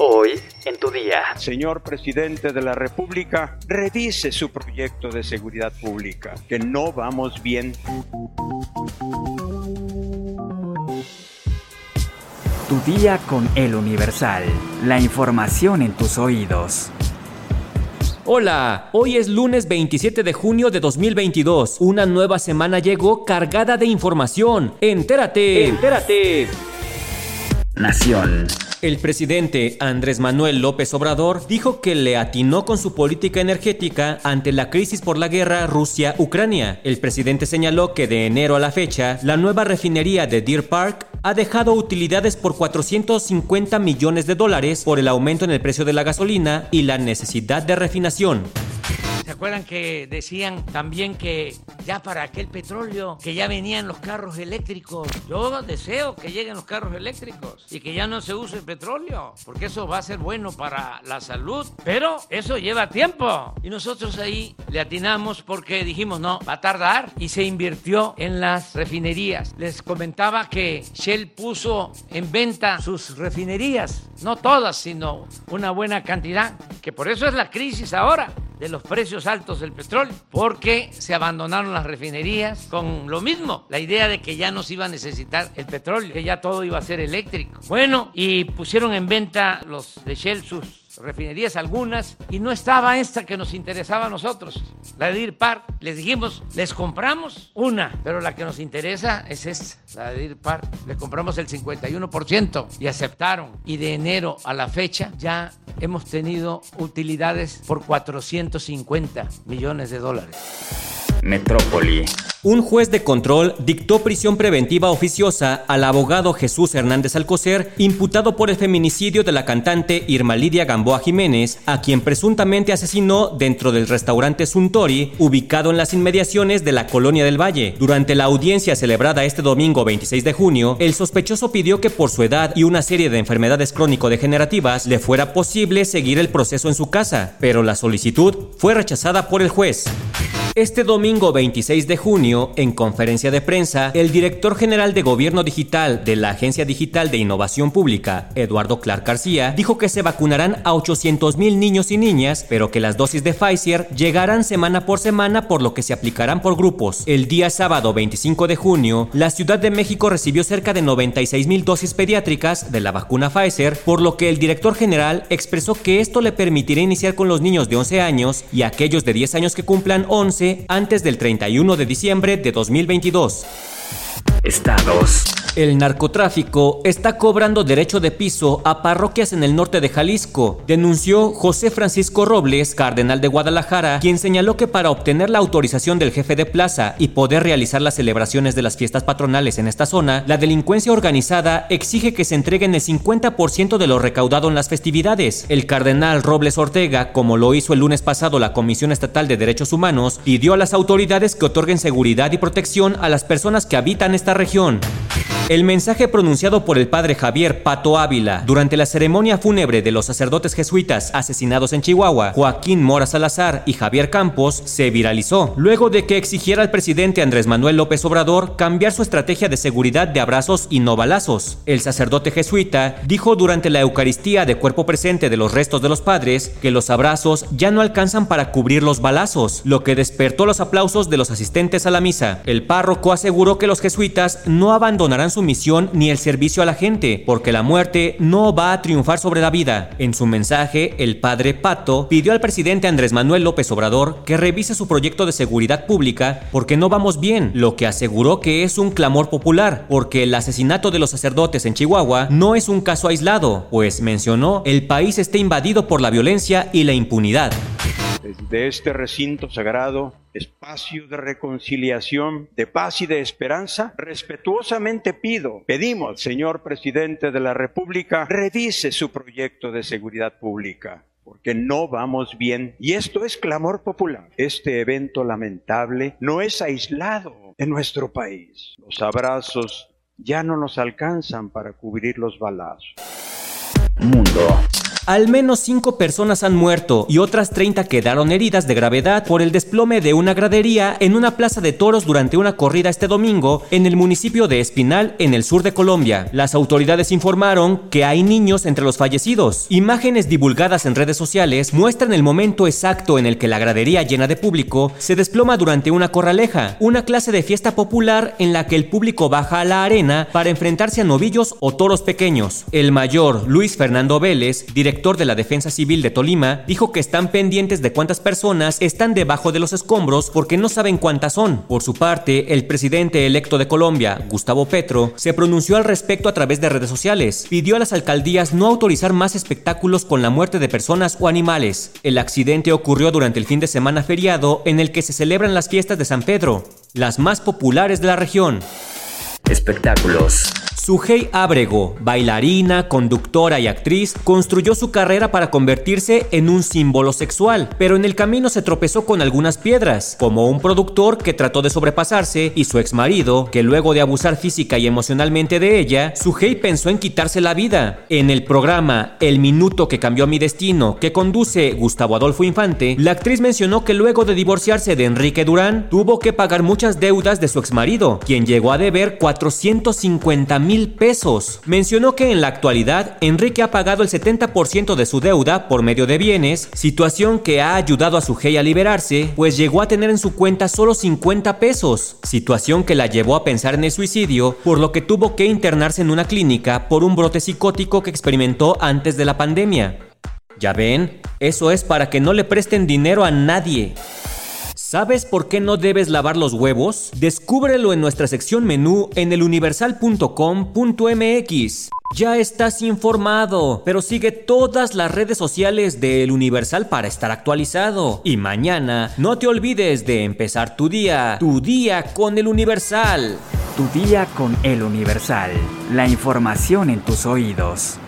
Hoy en tu día. Señor presidente de la República, revise su proyecto de seguridad pública, que no vamos bien. Tu día con el Universal. La información en tus oídos. Hola, hoy es lunes 27 de junio de 2022. Una nueva semana llegó cargada de información. Entérate. Entérate. Nación. El presidente Andrés Manuel López Obrador dijo que le atinó con su política energética ante la crisis por la guerra Rusia-Ucrania. El presidente señaló que de enero a la fecha, la nueva refinería de Deer Park ha dejado utilidades por 450 millones de dólares por el aumento en el precio de la gasolina y la necesidad de refinación. ¿Se acuerdan que decían también que ya para aquel petróleo, que ya venían los carros eléctricos? Yo deseo que lleguen los carros eléctricos y que ya no se use petróleo, porque eso va a ser bueno para la salud. Pero eso lleva tiempo. Y nosotros ahí le atinamos porque dijimos, no, va a tardar. Y se invirtió en las refinerías. Les comentaba que Shell puso en venta sus refinerías, no todas, sino una buena cantidad, que por eso es la crisis ahora de los precios altos del petróleo, porque se abandonaron las refinerías con lo mismo, la idea de que ya no se iba a necesitar el petróleo, que ya todo iba a ser eléctrico. Bueno, y pusieron en venta los de Shell sus refinerías algunas y no estaba esta que nos interesaba a nosotros, la de Deer Park. Les dijimos, les compramos una, pero la que nos interesa es esta, la de Deer Park. Le compramos el 51% y aceptaron. Y de enero a la fecha ya hemos tenido utilidades por 450 millones de dólares. Metrópoli. Un juez de control dictó prisión preventiva oficiosa al abogado Jesús Hernández Alcocer, imputado por el feminicidio de la cantante Irma Lidia Gamboa Jiménez, a quien presuntamente asesinó dentro del restaurante Suntory, ubicado en las inmediaciones de la Colonia del Valle. Durante la audiencia celebrada este domingo 26 de junio, el sospechoso pidió que por su edad y una serie de enfermedades crónico-degenerativas le fuera posible seguir el proceso en su casa, pero la solicitud fue rechazada por el juez. Este domingo 26 de junio, en conferencia de prensa, el director general de Gobierno Digital de la Agencia Digital de Innovación Pública, Eduardo Clark García, dijo que se vacunarán a 800 mil niños y niñas, pero que las dosis de Pfizer llegarán semana por semana por lo que se aplicarán por grupos. El día sábado 25 de junio, la Ciudad de México recibió cerca de 96 mil dosis pediátricas de la vacuna Pfizer, por lo que el director general expresó que esto le permitirá iniciar con los niños de 11 años y aquellos de 10 años que cumplan 11 antes del 31 de diciembre de 2022. Estados. El narcotráfico está cobrando derecho de piso a parroquias en el norte de Jalisco, denunció José Francisco Robles, cardenal de Guadalajara, quien señaló que para obtener la autorización del jefe de plaza y poder realizar las celebraciones de las fiestas patronales en esta zona, la delincuencia organizada exige que se entreguen el 50% de lo recaudado en las festividades. El cardenal Robles Ortega, como lo hizo el lunes pasado la Comisión Estatal de Derechos Humanos, pidió a las autoridades que otorguen seguridad y protección a las personas que habitan esta región. El mensaje pronunciado por el padre Javier Pato Ávila durante la ceremonia fúnebre de los sacerdotes jesuitas asesinados en Chihuahua, Joaquín Mora Salazar y Javier Campos, se viralizó, luego de que exigiera al presidente Andrés Manuel López Obrador cambiar su estrategia de seguridad de abrazos y no balazos. El sacerdote jesuita dijo durante la Eucaristía de cuerpo presente de los restos de los padres que los abrazos ya no alcanzan para cubrir los balazos, lo que despertó los aplausos de los asistentes a la misa. El párroco aseguró que los jesuitas no abandonarán su misión ni el servicio a la gente, porque la muerte no va a triunfar sobre la vida. En su mensaje, el padre Pato pidió al presidente Andrés Manuel López Obrador que revise su proyecto de seguridad pública porque no vamos bien, lo que aseguró que es un clamor popular, porque el asesinato de los sacerdotes en Chihuahua no es un caso aislado, pues mencionó el país está invadido por la violencia y la impunidad. Desde este recinto sagrado, espacio de reconciliación, de paz y de esperanza, respetuosamente pido, pedimos, señor presidente de la República, revise su proyecto de seguridad pública porque no vamos bien. Y esto es clamor popular. Este evento lamentable no es aislado en nuestro país. Los abrazos ya no nos alcanzan para cubrir los balazos. Mundo. Al menos 5 personas han muerto y otras 30 quedaron heridas de gravedad por el desplome de una gradería en una plaza de toros durante una corrida este domingo en el municipio de Espinal, en el sur de Colombia. Las autoridades informaron que hay niños entre los fallecidos. Imágenes divulgadas en redes sociales muestran el momento exacto en el que la gradería llena de público se desploma durante una corraleja, una clase de fiesta popular en la que el público baja a la arena para enfrentarse a novillos o toros pequeños. El mayor Luis Fernando Vélez, director de la Defensa Civil de Tolima, dijo que están pendientes de cuántas personas están debajo de los escombros porque no saben cuántas son. Por su parte, el presidente electo de Colombia, Gustavo Petro, se pronunció al respecto a través de redes sociales. Pidió a las alcaldías no autorizar más espectáculos con la muerte de personas o animales. El accidente ocurrió durante el fin de semana feriado en el que se celebran las fiestas de San Pedro, las más populares de la región. Espectáculos. Sujei Abrego, bailarina, conductora y actriz, construyó su carrera para convertirse en un símbolo sexual, pero en el camino se tropezó con algunas piedras, como un productor que trató de sobrepasarse y su exmarido, que luego de abusar física y emocionalmente de ella, Sujei pensó en quitarse la vida. En el programa El minuto que cambió mi destino, que conduce Gustavo Adolfo Infante, la actriz mencionó que luego de divorciarse de Enrique Durán, tuvo que pagar muchas deudas de su exmarido, quien llegó a deber 450 mil pesos. Mencionó que en la actualidad Enrique ha pagado el 70% de su deuda por medio de bienes, situación que ha ayudado a su a liberarse, pues llegó a tener en su cuenta solo 50 pesos, situación que la llevó a pensar en el suicidio, por lo que tuvo que internarse en una clínica por un brote psicótico que experimentó antes de la pandemia. Ya ven, eso es para que no le presten dinero a nadie. ¿Sabes por qué no debes lavar los huevos? Descúbrelo en nuestra sección menú en eluniversal.com.mx. Ya estás informado, pero sigue todas las redes sociales de El Universal para estar actualizado. Y mañana no te olvides de empezar tu día, tu día con El Universal. Tu día con El Universal. La información en tus oídos.